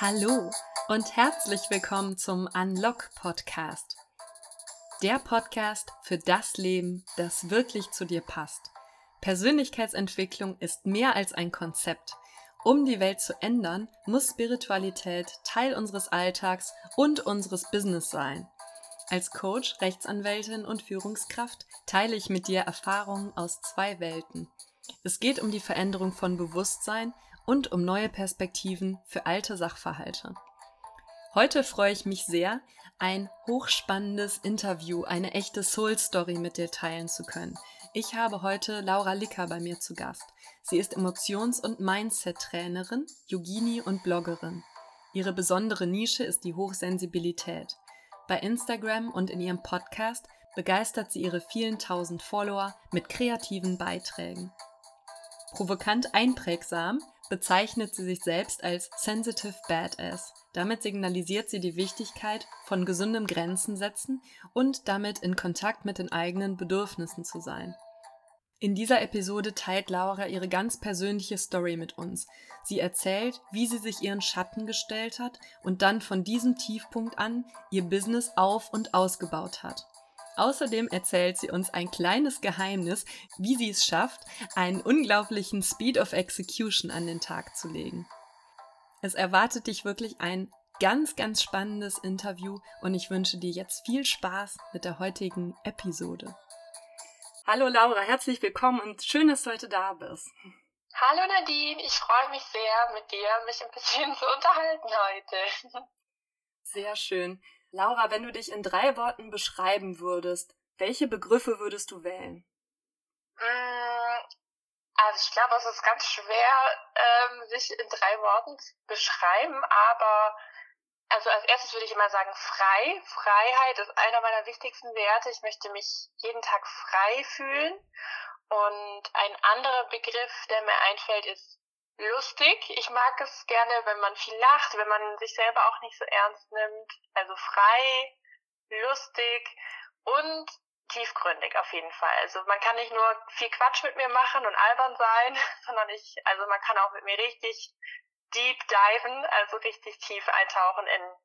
Hallo und herzlich willkommen zum Unlock Podcast. Der Podcast für das Leben, das wirklich zu dir passt. Persönlichkeitsentwicklung ist mehr als ein Konzept. Um die Welt zu ändern, muss Spiritualität Teil unseres Alltags und unseres Business sein. Als Coach, Rechtsanwältin und Führungskraft teile ich mit dir Erfahrungen aus zwei Welten. Es geht um die Veränderung von Bewusstsein und um neue Perspektiven für alte Sachverhalte. Heute freue ich mich sehr, ein hochspannendes Interview, eine echte Soul Story mit dir teilen zu können. Ich habe heute Laura Licker bei mir zu Gast. Sie ist Emotions- und Mindset-Trainerin, Yogini und Bloggerin. Ihre besondere Nische ist die Hochsensibilität. Bei Instagram und in ihrem Podcast begeistert sie ihre vielen tausend Follower mit kreativen Beiträgen. Provokant einprägsam bezeichnet sie sich selbst als Sensitive Badass. Damit signalisiert sie die Wichtigkeit von gesundem Grenzen setzen und damit in Kontakt mit den eigenen Bedürfnissen zu sein. In dieser Episode teilt Laura ihre ganz persönliche Story mit uns. Sie erzählt, wie sie sich ihren Schatten gestellt hat und dann von diesem Tiefpunkt an ihr Business auf und ausgebaut hat. Außerdem erzählt sie uns ein kleines Geheimnis, wie sie es schafft, einen unglaublichen Speed of Execution an den Tag zu legen. Es erwartet dich wirklich ein ganz, ganz spannendes Interview und ich wünsche dir jetzt viel Spaß mit der heutigen Episode. Hallo Laura, herzlich willkommen und schön, dass du heute da bist. Hallo Nadine, ich freue mich sehr, mit dir mich ein bisschen zu unterhalten heute. Sehr schön. Laura, wenn du dich in drei Worten beschreiben würdest, welche Begriffe würdest du wählen? Mm, also ich glaube, es ist ganz schwer, ähm, sich in drei Worten zu beschreiben, aber also als erstes würde ich immer sagen frei. Freiheit ist einer meiner wichtigsten Werte. Ich möchte mich jeden Tag frei fühlen. Und ein anderer Begriff, der mir einfällt, ist lustig. Ich mag es gerne, wenn man viel lacht, wenn man sich selber auch nicht so ernst nimmt. Also frei, lustig und tiefgründig auf jeden Fall. Also man kann nicht nur viel Quatsch mit mir machen und albern sein, sondern ich, also man kann auch mit mir richtig deep diven, also richtig tief eintauchen in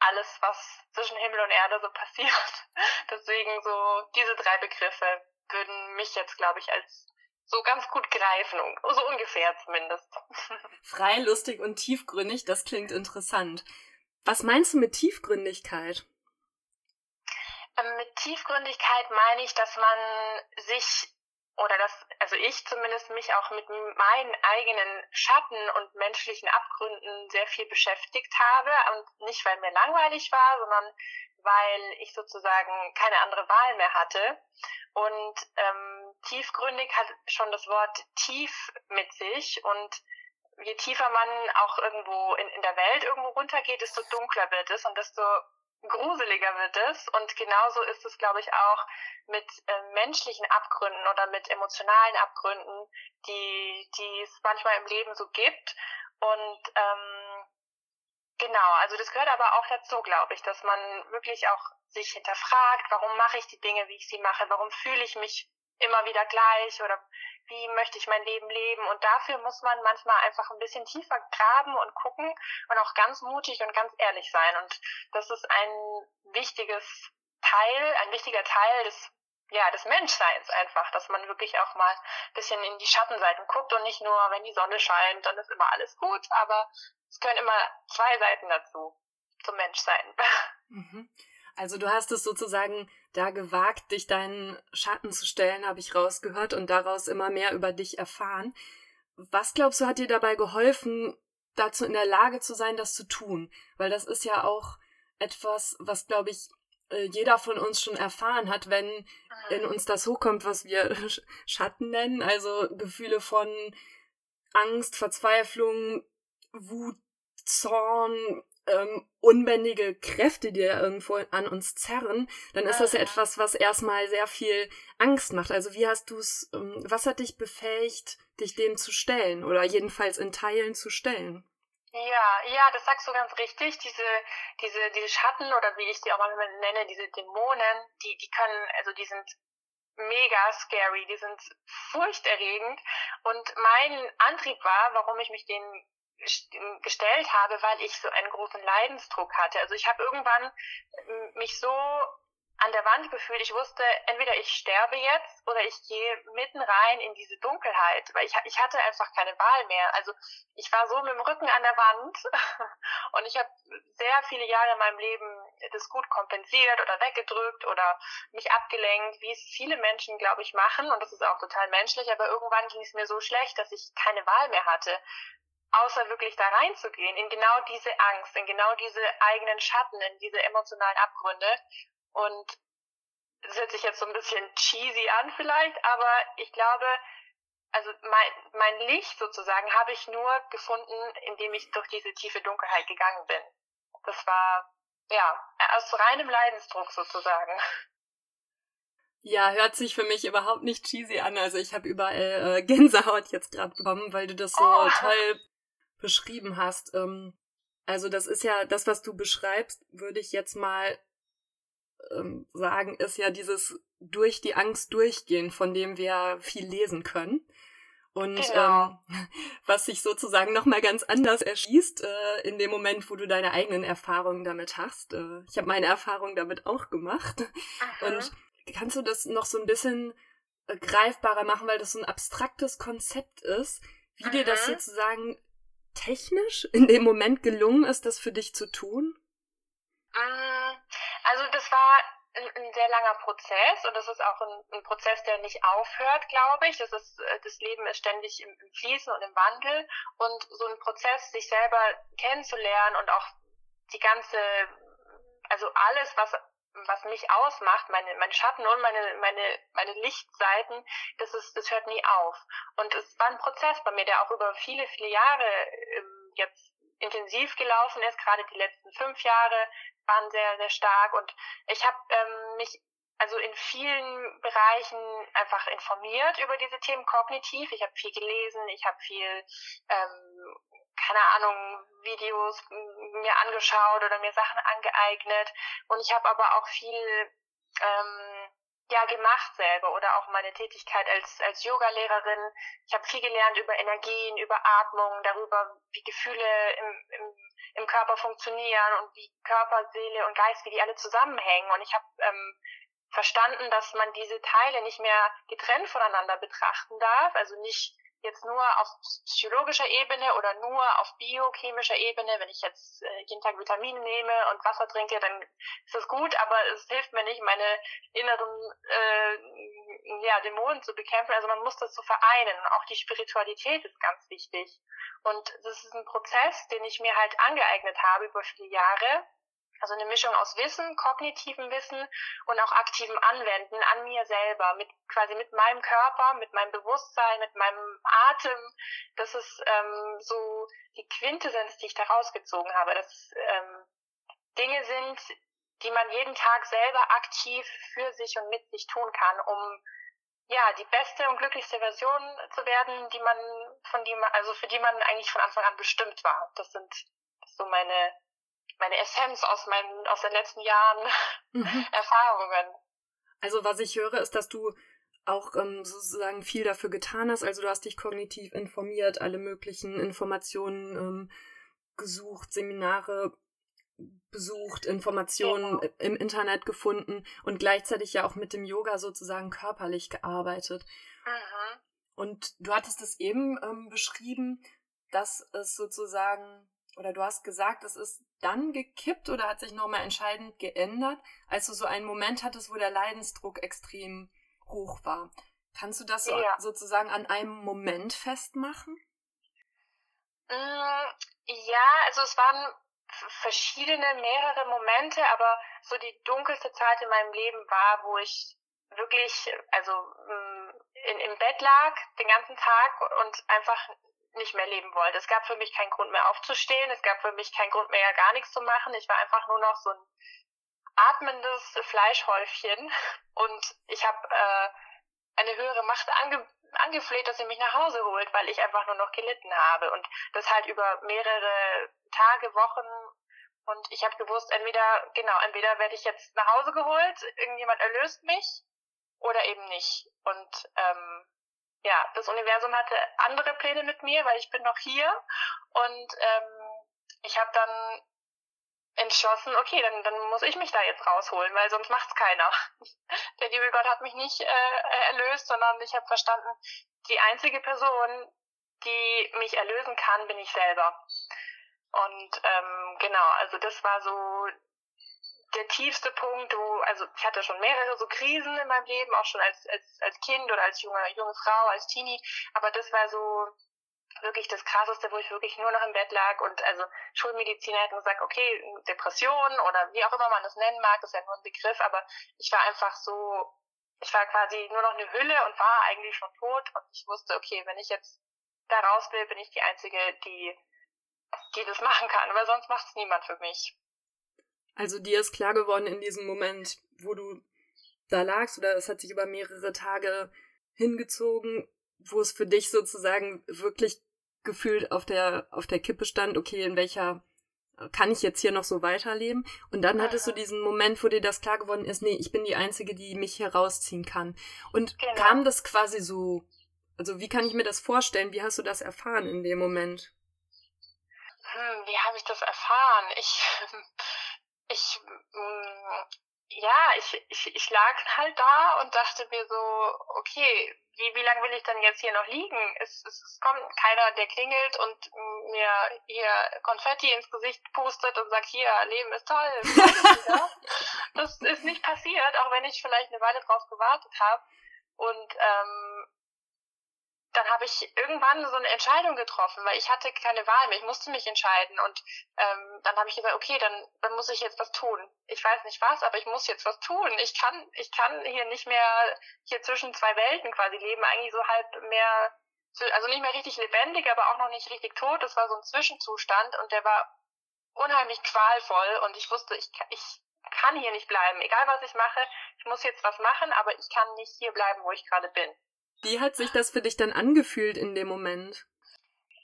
alles, was zwischen Himmel und Erde so passiert. Deswegen so diese drei Begriffe würden mich jetzt, glaube ich, als so ganz gut greifen, so ungefähr zumindest. Frei, lustig und tiefgründig, das klingt interessant. Was meinst du mit Tiefgründigkeit? Ähm, mit Tiefgründigkeit meine ich, dass man sich oder dass, also ich zumindest mich auch mit meinen eigenen Schatten und menschlichen Abgründen sehr viel beschäftigt habe. Und nicht, weil mir langweilig war, sondern weil ich sozusagen keine andere Wahl mehr hatte. Und ähm, tiefgründig hat schon das Wort tief mit sich. Und je tiefer man auch irgendwo in, in der Welt irgendwo runtergeht, desto dunkler wird es. Und desto gruseliger wird es. Und genauso ist es, glaube ich, auch mit äh, menschlichen Abgründen oder mit emotionalen Abgründen, die, die es manchmal im Leben so gibt. Und ähm, genau, also das gehört aber auch dazu, glaube ich, dass man wirklich auch sich hinterfragt, warum mache ich die Dinge, wie ich sie mache, warum fühle ich mich immer wieder gleich oder wie möchte ich mein Leben leben. Und dafür muss man manchmal einfach ein bisschen tiefer graben und gucken und auch ganz mutig und ganz ehrlich sein. Und das ist ein wichtiges Teil, ein wichtiger Teil des ja, des Menschseins einfach, dass man wirklich auch mal ein bisschen in die Schattenseiten guckt und nicht nur, wenn die Sonne scheint, dann ist immer alles gut, aber es gehören immer zwei Seiten dazu, zum Menschsein. Mhm. Also du hast es sozusagen da gewagt, dich deinen Schatten zu stellen, habe ich rausgehört, und daraus immer mehr über dich erfahren. Was glaubst du, hat dir dabei geholfen, dazu in der Lage zu sein, das zu tun? Weil das ist ja auch etwas, was, glaube ich, äh, jeder von uns schon erfahren hat, wenn in uns das hochkommt, was wir Schatten nennen, also Gefühle von Angst, Verzweiflung, Wut, Zorn, ähm, unbändige Kräfte, die da irgendwo an uns zerren, dann ist das ja etwas, was erstmal sehr viel Angst macht. Also wie hast du es, ähm, was hat dich befähigt, dich dem zu stellen oder jedenfalls in Teilen zu stellen? Ja, ja, das sagst du ganz richtig. Diese, diese, diese Schatten oder wie ich die auch mal nenne, diese Dämonen, die, die können, also die sind mega scary, die sind furchterregend. Und mein Antrieb war, warum ich mich denen gestellt habe, weil ich so einen großen Leidensdruck hatte. Also ich habe irgendwann mich so an der Wand gefühlt. Ich wusste, entweder ich sterbe jetzt oder ich gehe mitten rein in diese Dunkelheit, weil ich, ich hatte einfach keine Wahl mehr. Also ich war so mit dem Rücken an der Wand und ich habe sehr viele Jahre in meinem Leben das gut kompensiert oder weggedrückt oder mich abgelenkt, wie es viele Menschen, glaube ich, machen und das ist auch total menschlich, aber irgendwann ging es mir so schlecht, dass ich keine Wahl mehr hatte außer wirklich da reinzugehen, in genau diese Angst, in genau diese eigenen Schatten, in diese emotionalen Abgründe und das hört sich jetzt so ein bisschen cheesy an vielleicht, aber ich glaube, also mein, mein Licht sozusagen habe ich nur gefunden, indem ich durch diese tiefe Dunkelheit gegangen bin. Das war, ja, aus reinem Leidensdruck sozusagen. Ja, hört sich für mich überhaupt nicht cheesy an. Also ich habe überall äh, Gänsehaut jetzt gerade bekommen, weil du das so oh. toll beschrieben hast. Ähm, also das ist ja das, was du beschreibst, würde ich jetzt mal ähm, sagen, ist ja dieses durch die Angst durchgehen, von dem wir viel lesen können. Und genau. ähm, was sich sozusagen nochmal ganz anders erschließt äh, in dem Moment, wo du deine eigenen Erfahrungen damit hast. Äh, ich habe meine Erfahrungen damit auch gemacht. Aha. Und kannst du das noch so ein bisschen äh, greifbarer machen, weil das so ein abstraktes Konzept ist, wie Aha. dir das sozusagen technisch in dem Moment gelungen ist, das für dich zu tun? Mm, also das war ein, sehr langer Prozess und das ist auch ein, ein, Prozess, der nicht aufhört, glaube ich. Das ist äh, das Leben ist ständig im, im Fließen und im Wandel und so ein Prozess, sich selber kennenzulernen und auch die ganze, also alles, was was mich ausmacht, meine, meine Schatten und meine, meine, meine Lichtseiten, das ist, das hört nie auf. Und es war ein Prozess bei mir, der auch über viele, viele Jahre ähm, jetzt intensiv gelaufen ist. Gerade die letzten fünf Jahre waren sehr, sehr stark und ich habe ähm, mich also in vielen Bereichen einfach informiert über diese Themen kognitiv. Ich habe viel gelesen, ich habe viel, ähm, keine Ahnung, Videos mir angeschaut oder mir Sachen angeeignet. Und ich habe aber auch viel ähm, ja gemacht selber oder auch meine Tätigkeit als als Yogalehrerin. Ich habe viel gelernt über Energien, über Atmung, darüber, wie Gefühle im, im, im Körper funktionieren und wie Körper, Seele und Geist, wie die alle zusammenhängen. Und ich habe ähm, verstanden, dass man diese Teile nicht mehr getrennt voneinander betrachten darf, also nicht jetzt nur auf psychologischer Ebene oder nur auf biochemischer Ebene, wenn ich jetzt äh, jeden Tag Vitamine nehme und Wasser trinke, dann ist das gut, aber es hilft mir nicht, meine inneren äh, ja, Dämonen zu bekämpfen. Also man muss das so vereinen. Auch die Spiritualität ist ganz wichtig. Und das ist ein Prozess, den ich mir halt angeeignet habe über viele Jahre also eine Mischung aus Wissen, kognitivem Wissen und auch aktivem Anwenden an mir selber, mit quasi mit meinem Körper, mit meinem Bewusstsein, mit meinem Atem. Das ist ähm, so die Quintessenz, die ich da rausgezogen habe, dass ähm, Dinge sind, die man jeden Tag selber aktiv für sich und mit sich tun kann, um ja die beste und glücklichste Version zu werden, die man von die man also für die man eigentlich von Anfang an bestimmt war. Das sind das so meine meine Essenz aus meinen, aus den letzten Jahren mhm. Erfahrungen. Also was ich höre, ist, dass du auch ähm, sozusagen viel dafür getan hast. Also du hast dich kognitiv informiert, alle möglichen Informationen ähm, gesucht, Seminare besucht, Informationen genau. im Internet gefunden und gleichzeitig ja auch mit dem Yoga sozusagen körperlich gearbeitet. Mhm. Und du hattest es eben ähm, beschrieben, dass es sozusagen, oder du hast gesagt, es ist dann gekippt oder hat sich nochmal entscheidend geändert, als du so einen Moment hattest, wo der Leidensdruck extrem hoch war? Kannst du das so, ja. sozusagen an einem Moment festmachen? Mm, ja, also es waren verschiedene, mehrere Momente, aber so die dunkelste Zeit in meinem Leben war, wo ich wirklich, also mm, in, im Bett lag den ganzen Tag und einfach nicht mehr leben wollte. Es gab für mich keinen Grund mehr aufzustehen, es gab für mich keinen Grund mehr gar nichts zu machen. Ich war einfach nur noch so ein atmendes Fleischhäufchen. Und ich habe äh, eine höhere Macht ange angefleht, dass sie mich nach Hause holt, weil ich einfach nur noch gelitten habe. Und das halt über mehrere Tage, Wochen. Und ich habe gewusst, entweder genau, entweder werde ich jetzt nach Hause geholt, irgendjemand erlöst mich oder eben nicht. Und ähm, ja, das Universum hatte andere Pläne mit mir, weil ich bin noch hier und ähm, ich habe dann entschlossen, okay, dann, dann muss ich mich da jetzt rausholen, weil sonst macht's keiner. Der liebe Gott hat mich nicht äh, erlöst, sondern ich habe verstanden, die einzige Person, die mich erlösen kann, bin ich selber. Und ähm, genau, also das war so der tiefste Punkt, wo, also ich hatte schon mehrere so Krisen in meinem Leben, auch schon als, als, als Kind oder als junge, junge Frau, als Teenie, aber das war so wirklich das Krasseste, wo ich wirklich nur noch im Bett lag und also Schulmediziner hätten gesagt, okay, Depression oder wie auch immer man das nennen mag, ist ja nur ein Begriff, aber ich war einfach so, ich war quasi nur noch eine Hülle und war eigentlich schon tot und ich wusste, okay, wenn ich jetzt da raus will, bin ich die Einzige, die, die das machen kann, weil sonst macht es niemand für mich. Also dir ist klar geworden in diesem Moment, wo du da lagst, oder es hat sich über mehrere Tage hingezogen, wo es für dich sozusagen wirklich gefühlt auf der, auf der Kippe stand, okay, in welcher kann ich jetzt hier noch so weiterleben? Und dann hattest du diesen Moment, wo dir das klar geworden ist, nee, ich bin die Einzige, die mich hier rausziehen kann. Und genau. kam das quasi so, also wie kann ich mir das vorstellen? Wie hast du das erfahren in dem Moment? Hm, wie habe ich das erfahren? Ich, ich, mm, ja, ich, ich, ich lag halt da und dachte mir so, okay, wie, wie lange will ich denn jetzt hier noch liegen? Es, es, es kommt keiner, der klingelt und mir hier Konfetti ins Gesicht pustet und sagt, hier, Leben ist toll. das ist nicht passiert, auch wenn ich vielleicht eine Weile drauf gewartet habe. Und ähm, dann habe ich irgendwann so eine Entscheidung getroffen, weil ich hatte keine Wahl mehr. Ich musste mich entscheiden. Und ähm, dann habe ich gesagt, okay, dann, dann muss ich jetzt was tun. Ich weiß nicht was, aber ich muss jetzt was tun. Ich kann, ich kann hier nicht mehr hier zwischen zwei Welten quasi leben, eigentlich so halb mehr, also nicht mehr richtig lebendig, aber auch noch nicht richtig tot. Das war so ein Zwischenzustand und der war unheimlich qualvoll und ich wusste, ich, ich kann hier nicht bleiben. Egal was ich mache, ich muss jetzt was machen, aber ich kann nicht hier bleiben, wo ich gerade bin. Wie hat sich das für dich dann angefühlt in dem Moment?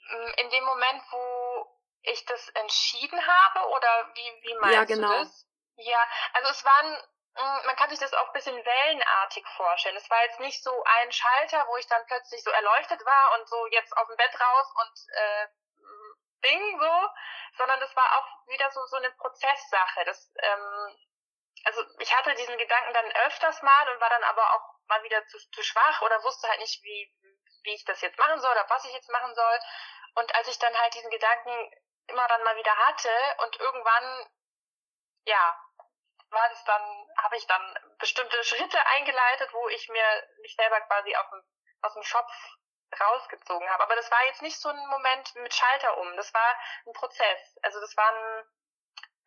Mm, in dem Moment, wo ich das entschieden habe oder wie, wie meinst ja, genau. du das? Ja, also es waren, mm, man kann sich das auch ein bisschen wellenartig vorstellen. Es war jetzt nicht so ein Schalter, wo ich dann plötzlich so erleuchtet war und so jetzt aus dem Bett raus und äh, Ding so, sondern das war auch wieder so so eine Prozesssache. Das, ähm, also ich hatte diesen Gedanken dann öfters mal und war dann aber auch mal wieder zu, zu schwach oder wusste halt nicht, wie, wie ich das jetzt machen soll oder was ich jetzt machen soll. Und als ich dann halt diesen Gedanken immer dann mal wieder hatte und irgendwann, ja, war das dann, habe ich dann bestimmte Schritte eingeleitet, wo ich mir mich selber quasi auf dem, aus dem Schopf rausgezogen habe. Aber das war jetzt nicht so ein Moment mit Schalter um. Das war ein Prozess. Also das war ein,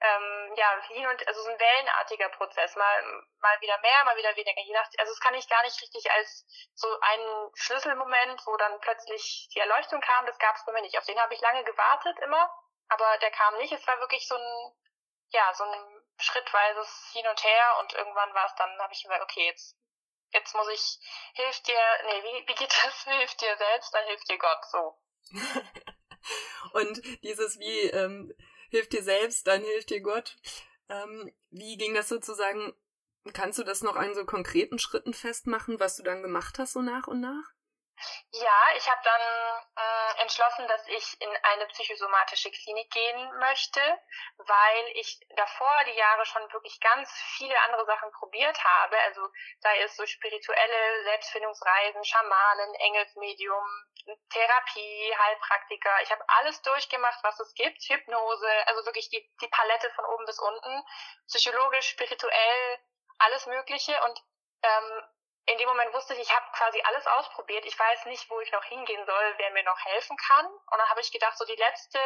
ähm, ja, hin und, also so ein wellenartiger Prozess, mal, mal wieder mehr, mal wieder weniger, je nach, also das kann ich gar nicht richtig als so einen Schlüsselmoment, wo dann plötzlich die Erleuchtung kam, das gab es bei mir nicht. Auf den habe ich lange gewartet immer, aber der kam nicht. Es war wirklich so ein, ja, so ein schrittweises Hin und Her und irgendwann war es dann, habe ich gesagt, okay, jetzt, jetzt muss ich, hilf dir, nee, wie, wie geht das? Hilf dir selbst, dann hilft dir Gott, so. und dieses wie, ähm, hilf dir selbst, dann hilft dir Gott. Ähm, wie ging das sozusagen? Kannst du das noch an so konkreten Schritten festmachen, was du dann gemacht hast, so nach und nach? Ja, ich habe dann äh, entschlossen, dass ich in eine psychosomatische Klinik gehen möchte, weil ich davor die Jahre schon wirklich ganz viele andere Sachen probiert habe. Also sei es so spirituelle Selbstfindungsreisen, Schamanen, Engelsmedium, Therapie, Heilpraktiker. Ich habe alles durchgemacht, was es gibt. Hypnose, also wirklich die, die Palette von oben bis unten. Psychologisch, spirituell, alles Mögliche. Und ähm, in dem Moment wusste ich, ich habe quasi alles ausprobiert. Ich weiß nicht, wo ich noch hingehen soll, wer mir noch helfen kann. Und dann habe ich gedacht, so die letzte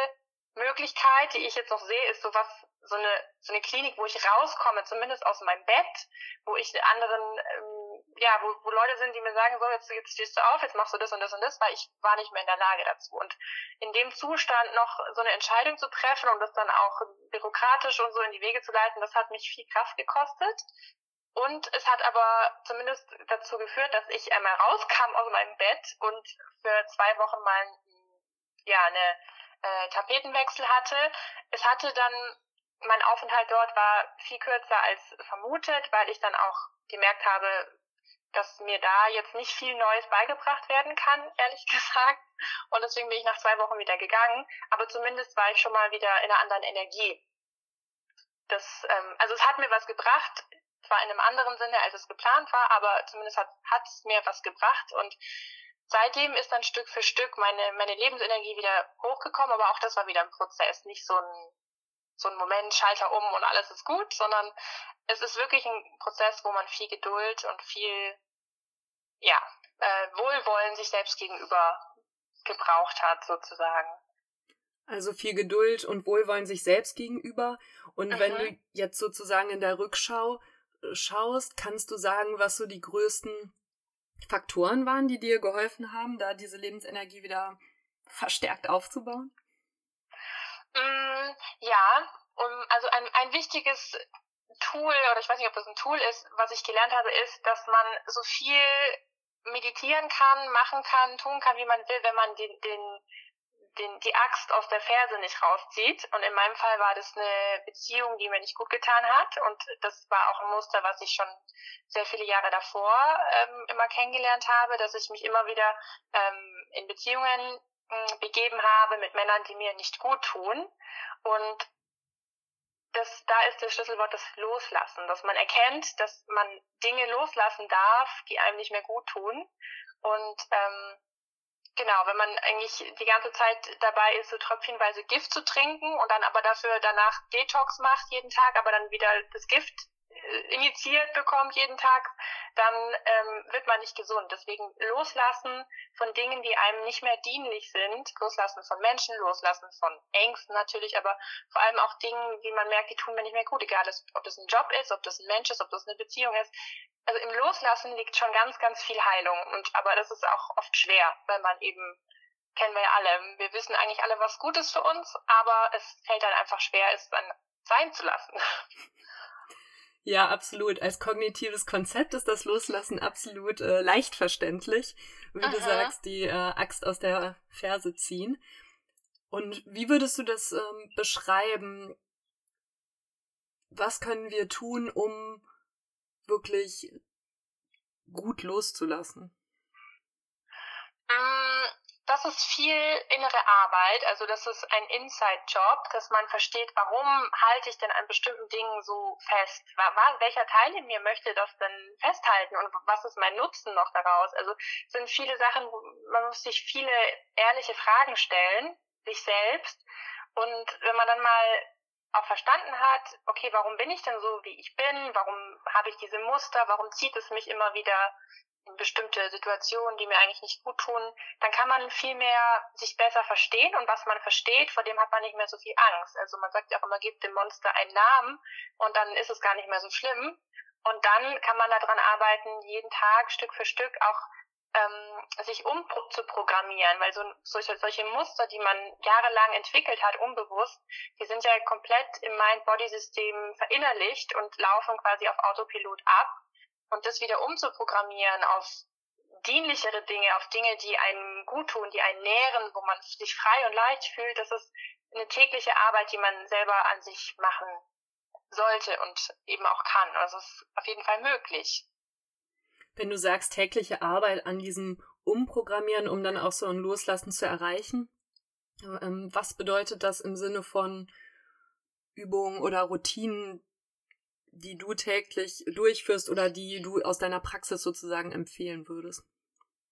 Möglichkeit, die ich jetzt noch sehe, ist sowas, so eine, so eine Klinik, wo ich rauskomme, zumindest aus meinem Bett, wo ich anderen, ähm, ja, wo, wo Leute sind, die mir sagen, so, jetzt, jetzt stehst du auf, jetzt machst du das und das und das, weil ich war nicht mehr in der Lage dazu. Und in dem Zustand noch so eine Entscheidung zu treffen und das dann auch bürokratisch und so in die Wege zu leiten, das hat mich viel Kraft gekostet. Und es hat aber zumindest dazu geführt, dass ich einmal rauskam aus meinem Bett und für zwei Wochen mal ja, eine äh, Tapetenwechsel hatte. Es hatte dann, mein Aufenthalt dort war viel kürzer als vermutet, weil ich dann auch gemerkt habe, dass mir da jetzt nicht viel Neues beigebracht werden kann, ehrlich gesagt. Und deswegen bin ich nach zwei Wochen wieder gegangen. Aber zumindest war ich schon mal wieder in einer anderen Energie. Das, ähm, also es hat mir was gebracht, zwar in einem anderen Sinne, als es geplant war, aber zumindest hat es mir was gebracht. Und seitdem ist dann Stück für Stück meine, meine Lebensenergie wieder hochgekommen, aber auch das war wieder ein Prozess, nicht so ein, so ein Moment, Schalter um und alles ist gut, sondern es ist wirklich ein Prozess, wo man viel Geduld und viel, ja, äh, Wohlwollen sich selbst gegenüber gebraucht hat, sozusagen. Also viel Geduld und Wohlwollen sich selbst gegenüber. Und mhm. wenn du jetzt sozusagen in der Rückschau schaust, kannst du sagen, was so die größten Faktoren waren, die dir geholfen haben, da diese Lebensenergie wieder verstärkt aufzubauen? Mm, ja, also ein, ein wichtiges Tool, oder ich weiß nicht, ob das ein Tool ist, was ich gelernt habe, ist, dass man so viel meditieren kann, machen kann, tun kann, wie man will, wenn man den, den, den, die Axt aus der Ferse nicht rauszieht. Und in meinem Fall war das eine Beziehung, die mir nicht gut getan hat. Und das war auch ein Muster, was ich schon sehr viele Jahre davor ähm, immer kennengelernt habe, dass ich mich immer wieder ähm, in Beziehungen äh, begeben habe mit Männern, die mir nicht gut tun. Und das, da ist das Schlüsselwort das Loslassen, dass man erkennt, dass man Dinge loslassen darf, die einem nicht mehr gut tun. Und ähm, genau, wenn man eigentlich die ganze Zeit dabei ist, so tröpfchenweise Gift zu trinken und dann aber dafür danach Detox macht jeden Tag, aber dann wieder das Gift initiiert bekommt jeden Tag, dann ähm, wird man nicht gesund. Deswegen loslassen von Dingen, die einem nicht mehr dienlich sind, loslassen von Menschen, loslassen von Ängsten natürlich, aber vor allem auch Dingen, die man merkt, die tun mir nicht mehr gut, egal ob das ein Job ist, ob das ein Mensch ist, ob das eine Beziehung ist. Also im Loslassen liegt schon ganz, ganz viel Heilung. Und aber das ist auch oft schwer, weil man eben kennen wir ja alle. Wir wissen eigentlich alle, was gut ist für uns, aber es fällt dann einfach schwer, es dann sein zu lassen. Ja, absolut. Als kognitives Konzept ist das Loslassen absolut äh, leicht verständlich. Wie Aha. du sagst, die äh, Axt aus der Ferse ziehen. Und wie würdest du das ähm, beschreiben? Was können wir tun, um wirklich gut loszulassen? Mm, das ist viel innere Arbeit, also das ist ein Inside-Job, dass man versteht, warum halte ich denn an bestimmten Dingen so fest? Welcher Teil in mir möchte das denn festhalten und was ist mein Nutzen noch daraus? Also es sind viele Sachen, man muss sich viele ehrliche Fragen stellen, sich selbst. Und wenn man dann mal auch verstanden hat, okay, warum bin ich denn so, wie ich bin? Warum habe ich diese Muster? Warum zieht es mich immer wieder bestimmte Situationen, die mir eigentlich nicht gut tun, dann kann man viel mehr sich besser verstehen und was man versteht, vor dem hat man nicht mehr so viel Angst. Also man sagt ja auch immer, gibt dem Monster einen Namen und dann ist es gar nicht mehr so schlimm. Und dann kann man daran arbeiten, jeden Tag Stück für Stück auch ähm, sich umzuprogrammieren, weil so solche, solche Muster, die man jahrelang entwickelt hat, unbewusst, die sind ja komplett im Mind-Body-System verinnerlicht und laufen quasi auf Autopilot ab und das wieder umzuprogrammieren auf dienlichere Dinge, auf Dinge, die einem gut tun, die einen nähren, wo man sich frei und leicht fühlt, das ist eine tägliche Arbeit, die man selber an sich machen sollte und eben auch kann. Also es ist auf jeden Fall möglich. Wenn du sagst, tägliche Arbeit an diesem Umprogrammieren, um dann auch so ein Loslassen zu erreichen, ähm, was bedeutet das im Sinne von Übungen oder Routinen, die du täglich durchführst oder die du aus deiner Praxis sozusagen empfehlen würdest?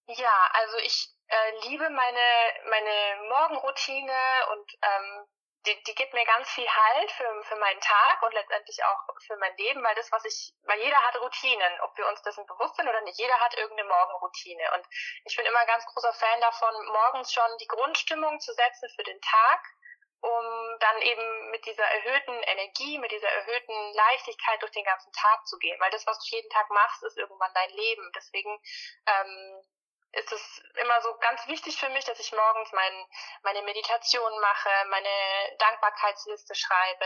Ja, also ich äh, liebe meine, meine Morgenroutine und ähm, die, die gibt mir ganz viel Halt für, für meinen Tag und letztendlich auch für mein Leben, weil das, was ich, weil jeder hat Routinen, ob wir uns dessen bewusst sind oder nicht, jeder hat irgendeine Morgenroutine. Und ich bin immer ganz großer Fan davon, morgens schon die Grundstimmung zu setzen für den Tag um dann eben mit dieser erhöhten Energie, mit dieser erhöhten Leichtigkeit durch den ganzen Tag zu gehen. Weil das, was du jeden Tag machst, ist irgendwann dein Leben. Deswegen ähm, ist es immer so ganz wichtig für mich, dass ich morgens mein, meine Meditation mache, meine Dankbarkeitsliste schreibe,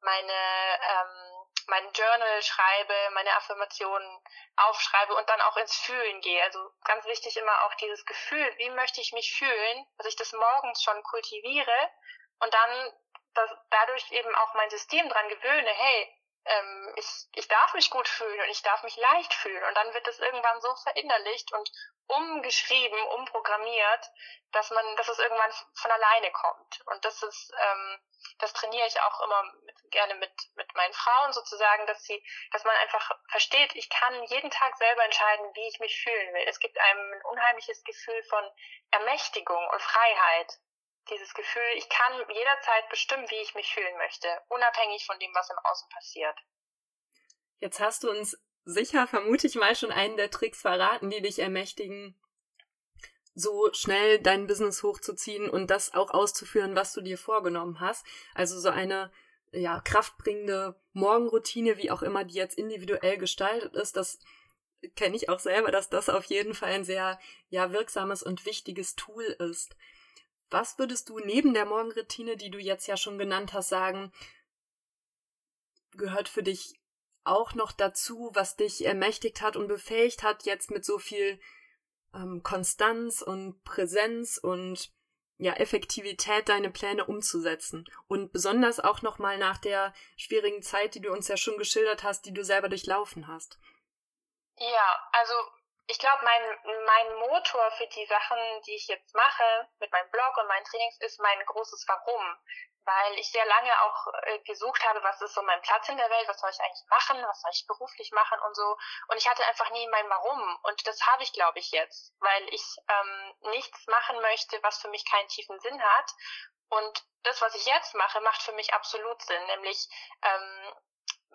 meine ähm, mein Journal schreibe, meine Affirmationen aufschreibe und dann auch ins Fühlen gehe. Also ganz wichtig immer auch dieses Gefühl, wie möchte ich mich fühlen, dass ich das morgens schon kultiviere und dann dass dadurch eben auch mein System dran gewöhne, hey, ähm, ich, ich darf mich gut fühlen und ich darf mich leicht fühlen. Und dann wird es irgendwann so verinnerlicht und umgeschrieben, umprogrammiert, dass man, dass es irgendwann von alleine kommt. Und das ist, ähm, das trainiere ich auch immer mit, gerne mit, mit meinen Frauen sozusagen, dass sie, dass man einfach versteht, ich kann jeden Tag selber entscheiden, wie ich mich fühlen will. Es gibt einem ein unheimliches Gefühl von Ermächtigung und Freiheit. Dieses Gefühl, ich kann jederzeit bestimmen, wie ich mich fühlen möchte, unabhängig von dem, was im Außen passiert. Jetzt hast du uns sicher, vermute ich mal, schon einen der Tricks verraten, die dich ermächtigen, so schnell dein Business hochzuziehen und das auch auszuführen, was du dir vorgenommen hast. Also so eine ja, kraftbringende Morgenroutine, wie auch immer die jetzt individuell gestaltet ist, das kenne ich auch selber, dass das auf jeden Fall ein sehr ja wirksames und wichtiges Tool ist. Was würdest du neben der Morgenroutine, die du jetzt ja schon genannt hast, sagen, gehört für dich auch noch dazu, was dich ermächtigt hat und befähigt hat, jetzt mit so viel ähm, Konstanz und Präsenz und ja, Effektivität deine Pläne umzusetzen. Und besonders auch nochmal nach der schwierigen Zeit, die du uns ja schon geschildert hast, die du selber durchlaufen hast. Ja, also ich glaube, mein, mein Motor für die Sachen, die ich jetzt mache, mit meinem Blog und meinen Trainings, ist mein großes Warum weil ich sehr lange auch äh, gesucht habe, was ist so mein Platz in der Welt, was soll ich eigentlich machen, was soll ich beruflich machen und so. Und ich hatte einfach nie mein Warum. Und das habe ich, glaube ich, jetzt, weil ich ähm, nichts machen möchte, was für mich keinen tiefen Sinn hat. Und das, was ich jetzt mache, macht für mich absolut Sinn, nämlich ähm,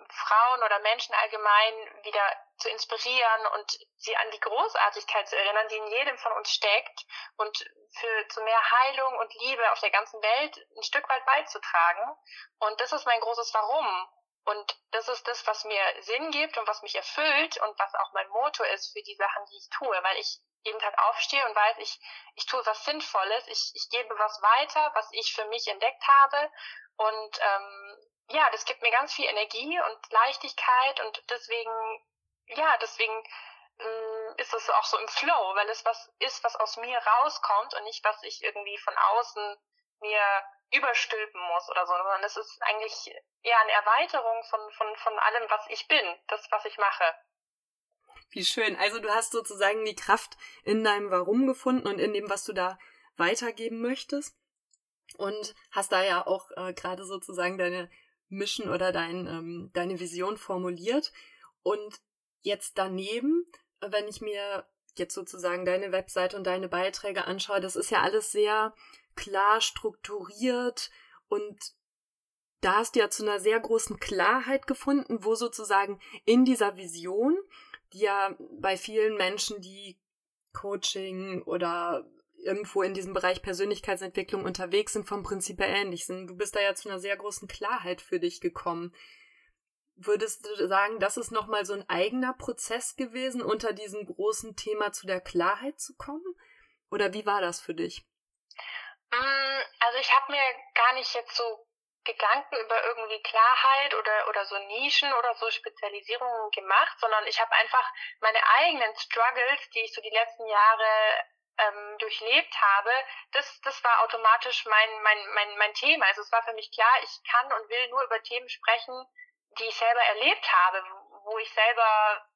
Frauen oder Menschen allgemein wieder zu inspirieren und sie an die Großartigkeit zu erinnern, die in jedem von uns steckt und für zu mehr Heilung und Liebe auf der ganzen Welt ein Stück weit beizutragen. Und das ist mein großes Warum. Und das ist das, was mir Sinn gibt und was mich erfüllt und was auch mein Motor ist für die Sachen, die ich tue, weil ich jeden Tag aufstehe und weiß, ich, ich tue was Sinnvolles, ich, ich gebe was weiter, was ich für mich entdeckt habe und ähm, ja, das gibt mir ganz viel Energie und Leichtigkeit und deswegen, ja, deswegen ähm, ist es auch so im Flow, weil es was ist, was aus mir rauskommt und nicht, was ich irgendwie von außen mir überstülpen muss oder so, sondern es ist eigentlich eher eine Erweiterung von, von, von allem, was ich bin, das, was ich mache. Wie schön. Also du hast sozusagen die Kraft in deinem Warum gefunden und in dem, was du da weitergeben möchtest. Und hast da ja auch äh, gerade sozusagen deine Mission oder dein, ähm, deine Vision formuliert. Und jetzt daneben, wenn ich mir jetzt sozusagen deine Webseite und deine Beiträge anschaue, das ist ja alles sehr klar strukturiert und da hast du ja zu einer sehr großen Klarheit gefunden, wo sozusagen in dieser Vision, die ja bei vielen Menschen, die Coaching oder irgendwo in diesem Bereich Persönlichkeitsentwicklung unterwegs sind, vom Prinzip her ähnlich sind. Du bist da ja zu einer sehr großen Klarheit für dich gekommen. Würdest du sagen, das ist nochmal so ein eigener Prozess gewesen, unter diesem großen Thema zu der Klarheit zu kommen? Oder wie war das für dich? Mm, also ich habe mir gar nicht jetzt so Gedanken über irgendwie Klarheit oder, oder so Nischen oder so Spezialisierungen gemacht, sondern ich habe einfach meine eigenen Struggles, die ich so die letzten Jahre ähm, durchlebt habe, das, das war automatisch mein, mein, mein, mein Thema. Also es war für mich klar, ich kann und will nur über Themen sprechen, die ich selber erlebt habe, wo ich selber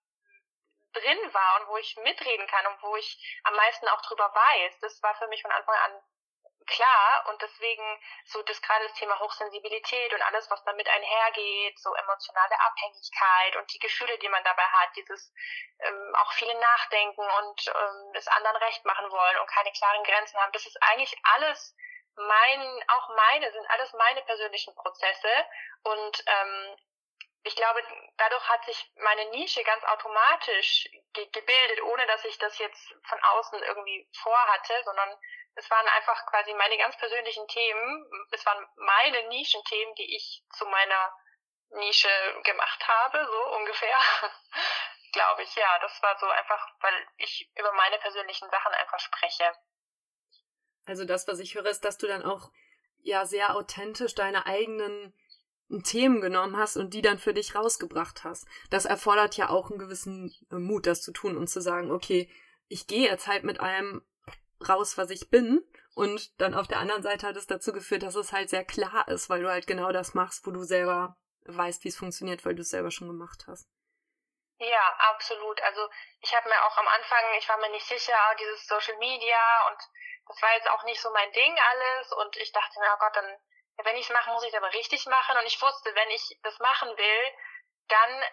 drin war und wo ich mitreden kann und wo ich am meisten auch drüber weiß. Das war für mich von Anfang an klar und deswegen so das gerade das Thema Hochsensibilität und alles, was damit einhergeht, so emotionale Abhängigkeit und die Gefühle, die man dabei hat, dieses ähm, auch viele nachdenken und ähm, es anderen recht machen wollen und keine klaren Grenzen haben, das ist eigentlich alles mein, auch meine, sind alles meine persönlichen Prozesse und ähm, ich glaube, dadurch hat sich meine Nische ganz automatisch ge gebildet, ohne dass ich das jetzt von außen irgendwie vorhatte, sondern es waren einfach quasi meine ganz persönlichen Themen. Es waren meine Nischenthemen, die ich zu meiner Nische gemacht habe, so ungefähr. Glaube ich, ja. Das war so einfach, weil ich über meine persönlichen Sachen einfach spreche. Also das, was ich höre, ist, dass du dann auch ja sehr authentisch deine eigenen Themen genommen hast und die dann für dich rausgebracht hast. Das erfordert ja auch einen gewissen äh, Mut, das zu tun und zu sagen, okay, ich gehe jetzt halt mit einem raus, was ich bin. Und dann auf der anderen Seite hat es dazu geführt, dass es halt sehr klar ist, weil du halt genau das machst, wo du selber weißt, wie es funktioniert, weil du es selber schon gemacht hast. Ja, absolut. Also ich habe mir auch am Anfang, ich war mir nicht sicher, dieses Social Media und das war jetzt auch nicht so mein Ding alles und ich dachte mir, oh Gott, dann, wenn ich es mache, muss ich es aber richtig machen und ich wusste, wenn ich das machen will, dann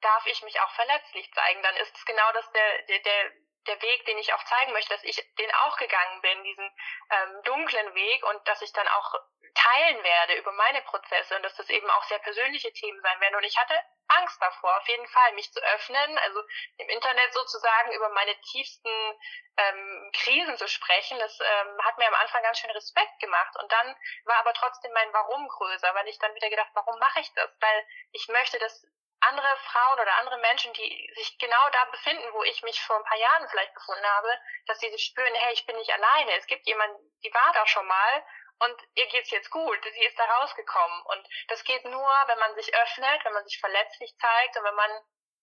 darf ich mich auch verletzlich zeigen. Dann ist es genau das der, der, der der Weg, den ich auch zeigen möchte, dass ich den auch gegangen bin, diesen ähm, dunklen Weg und dass ich dann auch teilen werde über meine Prozesse und dass das eben auch sehr persönliche Themen sein werden. Und ich hatte Angst davor, auf jeden Fall, mich zu öffnen, also im Internet sozusagen über meine tiefsten ähm, Krisen zu sprechen. Das ähm, hat mir am Anfang ganz schön Respekt gemacht. Und dann war aber trotzdem mein Warum größer, weil ich dann wieder gedacht, warum mache ich das? Weil ich möchte, dass andere Frauen oder andere Menschen, die sich genau da befinden, wo ich mich vor ein paar Jahren vielleicht befunden habe, dass sie spüren, hey, ich bin nicht alleine. Es gibt jemanden, die war da schon mal und ihr geht's jetzt gut. Sie ist da rausgekommen. Und das geht nur, wenn man sich öffnet, wenn man sich verletzlich zeigt und wenn man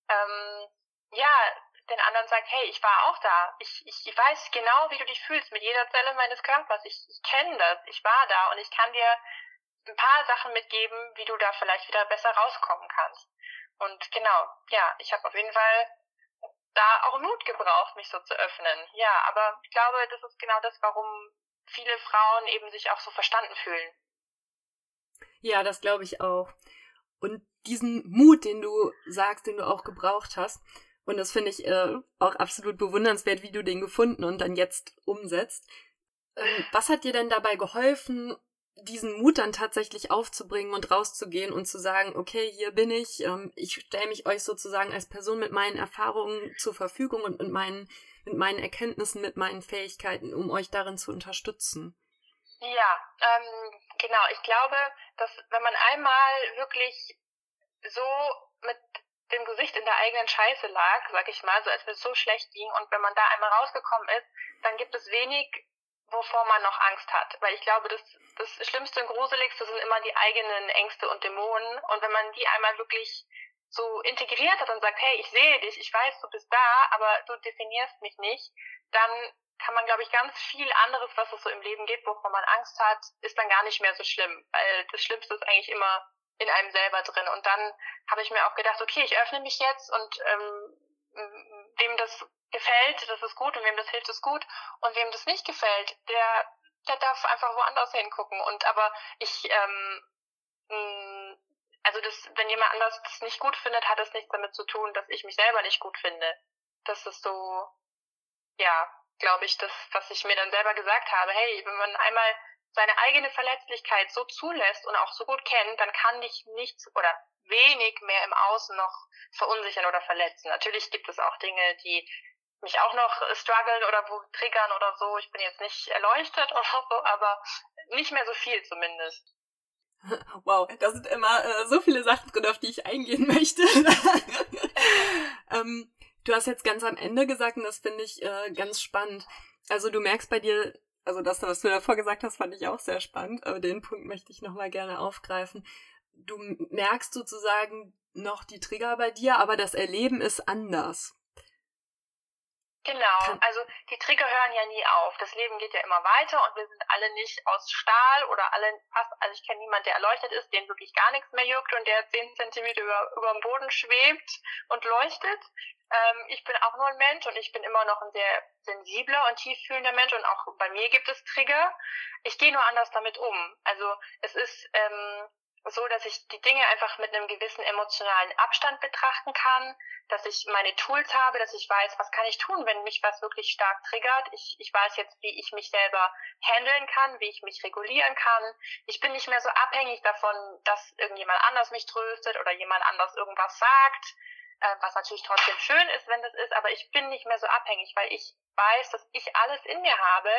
ähm, ja den anderen sagt, hey, ich war auch da. Ich, ich, ich weiß genau, wie du dich fühlst mit jeder Zelle meines Körpers. Ich, ich kenne das. Ich war da und ich kann dir ein paar Sachen mitgeben, wie du da vielleicht wieder besser rauskommen kannst. Und genau, ja, ich habe auf jeden Fall da auch Mut gebraucht, mich so zu öffnen. Ja, aber ich glaube, das ist genau das, warum viele Frauen eben sich auch so verstanden fühlen. Ja, das glaube ich auch. Und diesen Mut, den du sagst, den du auch gebraucht hast, und das finde ich äh, auch absolut bewundernswert, wie du den gefunden und dann jetzt umsetzt. Ähm, was hat dir denn dabei geholfen, diesen Mut dann tatsächlich aufzubringen und rauszugehen und zu sagen, okay, hier bin ich, ähm, ich stelle mich euch sozusagen als Person mit meinen Erfahrungen zur Verfügung und mit meinen, mit meinen Erkenntnissen, mit meinen Fähigkeiten, um euch darin zu unterstützen. Ja, ähm, genau. Ich glaube, dass wenn man einmal wirklich so mit dem Gesicht in der eigenen Scheiße lag, sag ich mal, so als mir so schlecht ging und wenn man da einmal rausgekommen ist, dann gibt es wenig wovor man noch Angst hat. Weil ich glaube, das, das Schlimmste und Gruseligste sind immer die eigenen Ängste und Dämonen. Und wenn man die einmal wirklich so integriert hat und sagt, hey, ich sehe dich, ich weiß, du bist da, aber du definierst mich nicht, dann kann man, glaube ich, ganz viel anderes, was es so im Leben gibt, wovor man Angst hat, ist dann gar nicht mehr so schlimm. Weil das Schlimmste ist eigentlich immer in einem selber drin. Und dann habe ich mir auch gedacht, okay, ich öffne mich jetzt und ähm, wem das gefällt, das ist gut und wem das hilft, ist gut. Und wem das nicht gefällt, der, der darf einfach woanders hingucken. Und aber ich, ähm, also das, wenn jemand anders das nicht gut findet, hat es nichts damit zu tun, dass ich mich selber nicht gut finde. Das ist so, ja, glaube ich, das, was ich mir dann selber gesagt habe. Hey, wenn man einmal seine eigene Verletzlichkeit so zulässt und auch so gut kennt, dann kann dich nichts oder wenig mehr im Außen noch verunsichern oder verletzen. Natürlich gibt es auch Dinge, die mich auch noch strugglen oder wo triggern oder so. Ich bin jetzt nicht erleuchtet oder so, aber nicht mehr so viel zumindest. Wow, da sind immer äh, so viele Sachen drin, auf die ich eingehen möchte. ähm, du hast jetzt ganz am Ende gesagt, und das finde ich äh, ganz spannend. Also du merkst bei dir, also das, was du davor gesagt hast, fand ich auch sehr spannend, aber den Punkt möchte ich nochmal gerne aufgreifen. Du merkst sozusagen noch die Trigger bei dir, aber das Erleben ist anders. Genau, also die Trigger hören ja nie auf. Das Leben geht ja immer weiter und wir sind alle nicht aus Stahl oder alle fast, also ich kenne niemanden, der erleuchtet ist, den wirklich gar nichts mehr juckt und der zehn Zentimeter über, über dem Boden schwebt und leuchtet. Ähm, ich bin auch nur ein Mensch und ich bin immer noch ein sehr sensibler und tieffühlender Mensch und auch bei mir gibt es Trigger. Ich gehe nur anders damit um. Also es ist ähm, so, dass ich die Dinge einfach mit einem gewissen emotionalen Abstand betrachten kann, dass ich meine Tools habe, dass ich weiß, was kann ich tun, wenn mich was wirklich stark triggert. Ich, ich weiß jetzt, wie ich mich selber handeln kann, wie ich mich regulieren kann. Ich bin nicht mehr so abhängig davon, dass irgendjemand anders mich tröstet oder jemand anders irgendwas sagt, äh, was natürlich trotzdem schön ist, wenn das ist, aber ich bin nicht mehr so abhängig, weil ich weiß, dass ich alles in mir habe,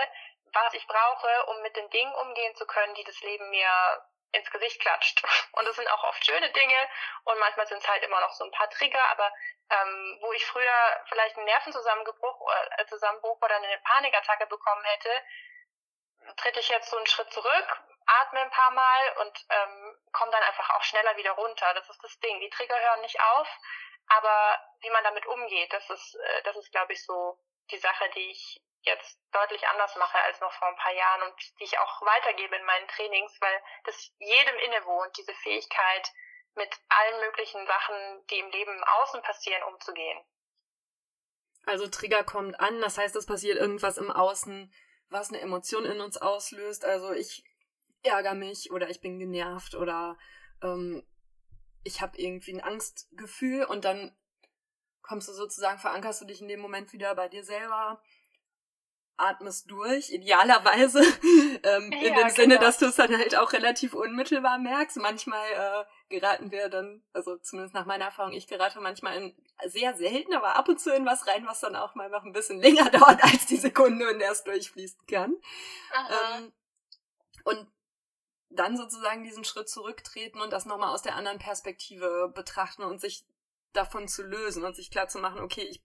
was ich brauche, um mit den Dingen umgehen zu können, die das Leben mir ins Gesicht klatscht. Und das sind auch oft schöne Dinge und manchmal sind es halt immer noch so ein paar Trigger, aber ähm, wo ich früher vielleicht einen Nervenzusammenbruch äh, Zusammenbruch oder eine Panikattacke bekommen hätte, trete ich jetzt so einen Schritt zurück, atme ein paar Mal und ähm, komme dann einfach auch schneller wieder runter. Das ist das Ding. Die Trigger hören nicht auf, aber wie man damit umgeht, das ist, äh, das ist, glaube ich, so die Sache, die ich jetzt deutlich anders mache als noch vor ein paar Jahren und die ich auch weitergebe in meinen Trainings, weil das jedem innewohnt, diese Fähigkeit, mit allen möglichen Sachen, die im Leben Außen passieren, umzugehen. Also Trigger kommt an, das heißt, es passiert irgendwas im Außen, was eine Emotion in uns auslöst. Also ich ärgere mich oder ich bin genervt oder ähm, ich habe irgendwie ein Angstgefühl und dann kommst du sozusagen, verankerst du dich in dem Moment wieder bei dir selber, atmest durch, idealerweise, ähm, ja, in dem Sinne, genau. dass du es dann halt auch relativ unmittelbar merkst. Manchmal äh, geraten wir dann, also zumindest nach meiner Erfahrung, ich gerate manchmal in, sehr selten, aber ab und zu in was rein, was dann auch mal noch ein bisschen länger dauert als die Sekunde, in der es durchfließen kann. Ähm, und dann sozusagen diesen Schritt zurücktreten und das nochmal aus der anderen Perspektive betrachten und sich davon zu lösen und sich klar zu machen, okay, ich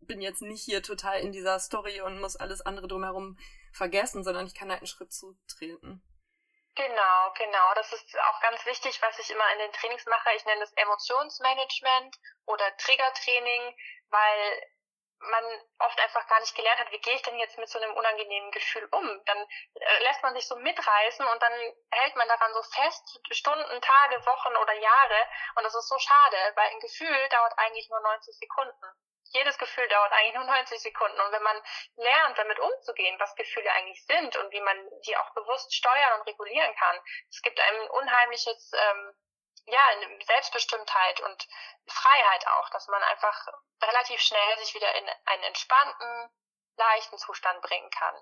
bin jetzt nicht hier total in dieser Story und muss alles andere drumherum vergessen, sondern ich kann halt einen Schritt zutreten. Genau, genau. Das ist auch ganz wichtig, was ich immer in den Trainings mache. Ich nenne es Emotionsmanagement oder Triggertraining, weil man oft einfach gar nicht gelernt hat, wie gehe ich denn jetzt mit so einem unangenehmen Gefühl um? Dann äh, lässt man sich so mitreißen und dann hält man daran so fest, Stunden, Tage, Wochen oder Jahre. Und das ist so schade, weil ein Gefühl dauert eigentlich nur 90 Sekunden. Jedes Gefühl dauert eigentlich nur 90 Sekunden. Und wenn man lernt, damit umzugehen, was Gefühle eigentlich sind und wie man die auch bewusst steuern und regulieren kann, es gibt ein unheimliches ähm, ja, Selbstbestimmtheit und Freiheit auch, dass man einfach relativ schnell sich wieder in einen entspannten, leichten Zustand bringen kann.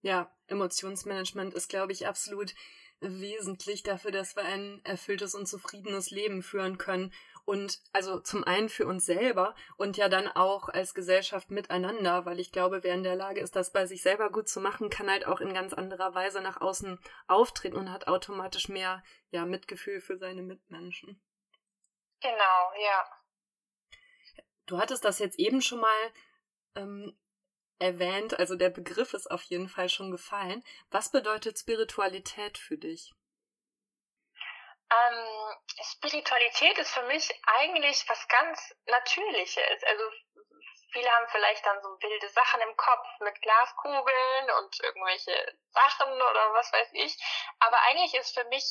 Ja, Emotionsmanagement ist, glaube ich, absolut wesentlich dafür, dass wir ein erfülltes und zufriedenes Leben führen können. Und also zum einen für uns selber und ja dann auch als Gesellschaft miteinander, weil ich glaube, wer in der Lage ist, das bei sich selber gut zu machen, kann halt auch in ganz anderer Weise nach außen auftreten und hat automatisch mehr ja, Mitgefühl für seine Mitmenschen. Genau, ja. Du hattest das jetzt eben schon mal ähm, erwähnt, also der Begriff ist auf jeden Fall schon gefallen. Was bedeutet Spiritualität für dich? Ähm, Spiritualität ist für mich eigentlich was ganz Natürliches. Also viele haben vielleicht dann so wilde Sachen im Kopf mit Glaskugeln und irgendwelche Sachen oder was weiß ich. Aber eigentlich ist für mich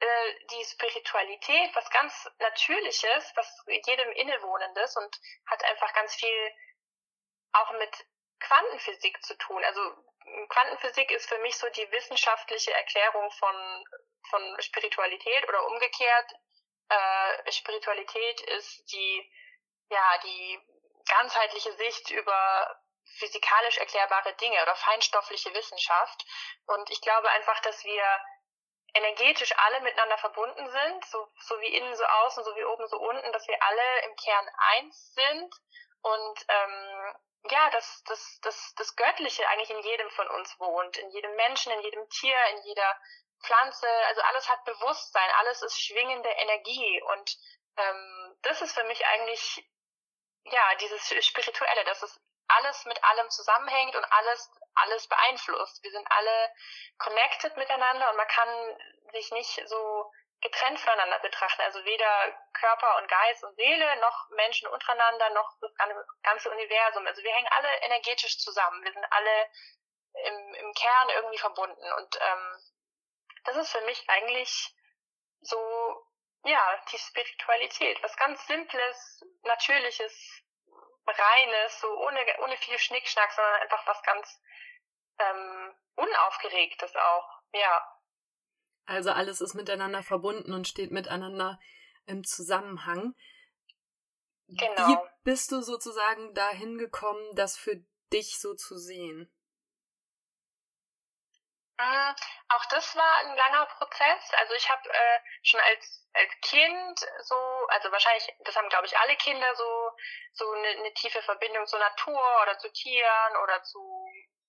äh, die Spiritualität was ganz Natürliches, was jedem innewohnendes und hat einfach ganz viel auch mit Quantenphysik zu tun. Also Quantenphysik ist für mich so die wissenschaftliche Erklärung von, von Spiritualität oder umgekehrt. Äh, Spiritualität ist die, ja, die ganzheitliche Sicht über physikalisch erklärbare Dinge oder feinstoffliche Wissenschaft. Und ich glaube einfach, dass wir energetisch alle miteinander verbunden sind, so, so wie innen, so außen, so wie oben, so unten, dass wir alle im Kern eins sind und ähm, ja, dass das, das, das Göttliche eigentlich in jedem von uns wohnt, in jedem Menschen, in jedem Tier, in jeder Pflanze, also alles hat Bewusstsein, alles ist schwingende Energie und ähm, das ist für mich eigentlich ja dieses Spirituelle, dass es alles mit allem zusammenhängt und alles alles beeinflusst. Wir sind alle connected miteinander und man kann sich nicht so getrennt voneinander betrachten. Also weder Körper und Geist und Seele, noch Menschen untereinander, noch das ganze Universum. Also wir hängen alle energetisch zusammen. Wir sind alle im, im Kern irgendwie verbunden. Und ähm, das ist für mich eigentlich so, ja, die Spiritualität. Was ganz Simples, Natürliches, Reines, so ohne, ohne viel Schnickschnack, sondern einfach was ganz ähm, Unaufgeregtes auch. Ja. Also alles ist miteinander verbunden und steht miteinander im Zusammenhang. Genau. Wie bist du sozusagen dahin gekommen, das für dich so zu sehen? Mm, auch das war ein langer Prozess. Also ich habe äh, schon als als Kind so, also wahrscheinlich, das haben glaube ich alle Kinder so so eine, eine tiefe Verbindung zur Natur oder zu Tieren oder zu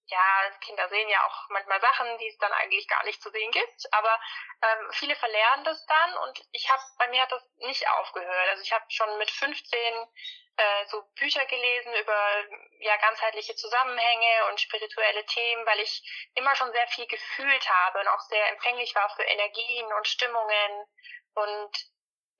ja, Kinder sehen ja auch manchmal Sachen, die es dann eigentlich gar nicht zu sehen gibt, aber ähm, viele verlernen das dann und ich habe, bei mir hat das nicht aufgehört. Also ich habe schon mit 15 äh, so Bücher gelesen über ja ganzheitliche Zusammenhänge und spirituelle Themen, weil ich immer schon sehr viel gefühlt habe und auch sehr empfänglich war für Energien und Stimmungen und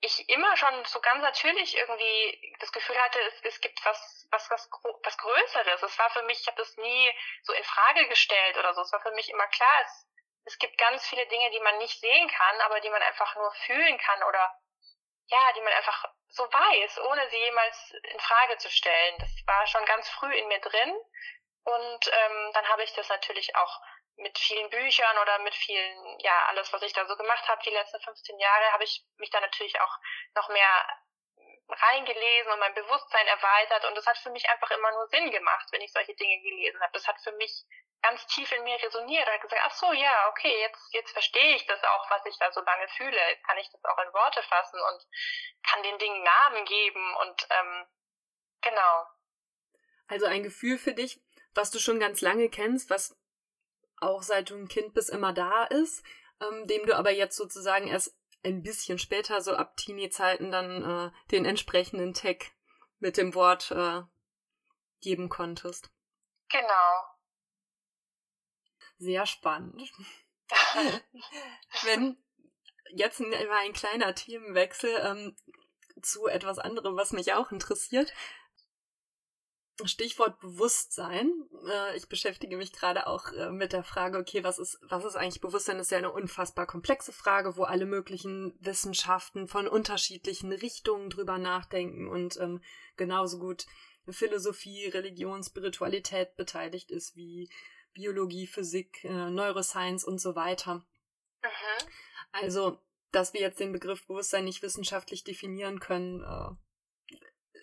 ich immer schon so ganz natürlich irgendwie das Gefühl hatte, es, es gibt was, was, was, was Größeres. Es war für mich, ich habe das nie so in Frage gestellt oder so. Es war für mich immer klar, es, es gibt ganz viele Dinge, die man nicht sehen kann, aber die man einfach nur fühlen kann oder ja, die man einfach so weiß, ohne sie jemals in Frage zu stellen. Das war schon ganz früh in mir drin und ähm, dann habe ich das natürlich auch mit vielen Büchern oder mit vielen, ja, alles, was ich da so gemacht habe, die letzten 15 Jahre, habe ich mich da natürlich auch noch mehr reingelesen und mein Bewusstsein erweitert und das hat für mich einfach immer nur Sinn gemacht, wenn ich solche Dinge gelesen habe. Das hat für mich ganz tief in mir resoniert hat gesagt, ach so, ja, okay, jetzt, jetzt verstehe ich das auch, was ich da so lange fühle, kann ich das auch in Worte fassen und kann den Dingen Namen geben und ähm, genau. Also ein Gefühl für dich, was du schon ganz lange kennst, was auch seit du ein Kind bist immer da ist, ähm, dem du aber jetzt sozusagen erst ein bisschen später, so ab Teenie-Zeiten, dann äh, den entsprechenden Tag mit dem Wort äh, geben konntest. Genau. Sehr spannend. Wenn jetzt ein, ein kleiner Themenwechsel ähm, zu etwas anderem, was mich auch interessiert. Stichwort Bewusstsein. Äh, ich beschäftige mich gerade auch äh, mit der Frage, okay, was ist, was ist eigentlich Bewusstsein? Das ist ja eine unfassbar komplexe Frage, wo alle möglichen Wissenschaften von unterschiedlichen Richtungen drüber nachdenken und ähm, genauso gut Philosophie, Religion, Spiritualität beteiligt ist, wie Biologie, Physik, äh, Neuroscience und so weiter. Mhm. Also, dass wir jetzt den Begriff Bewusstsein nicht wissenschaftlich definieren können,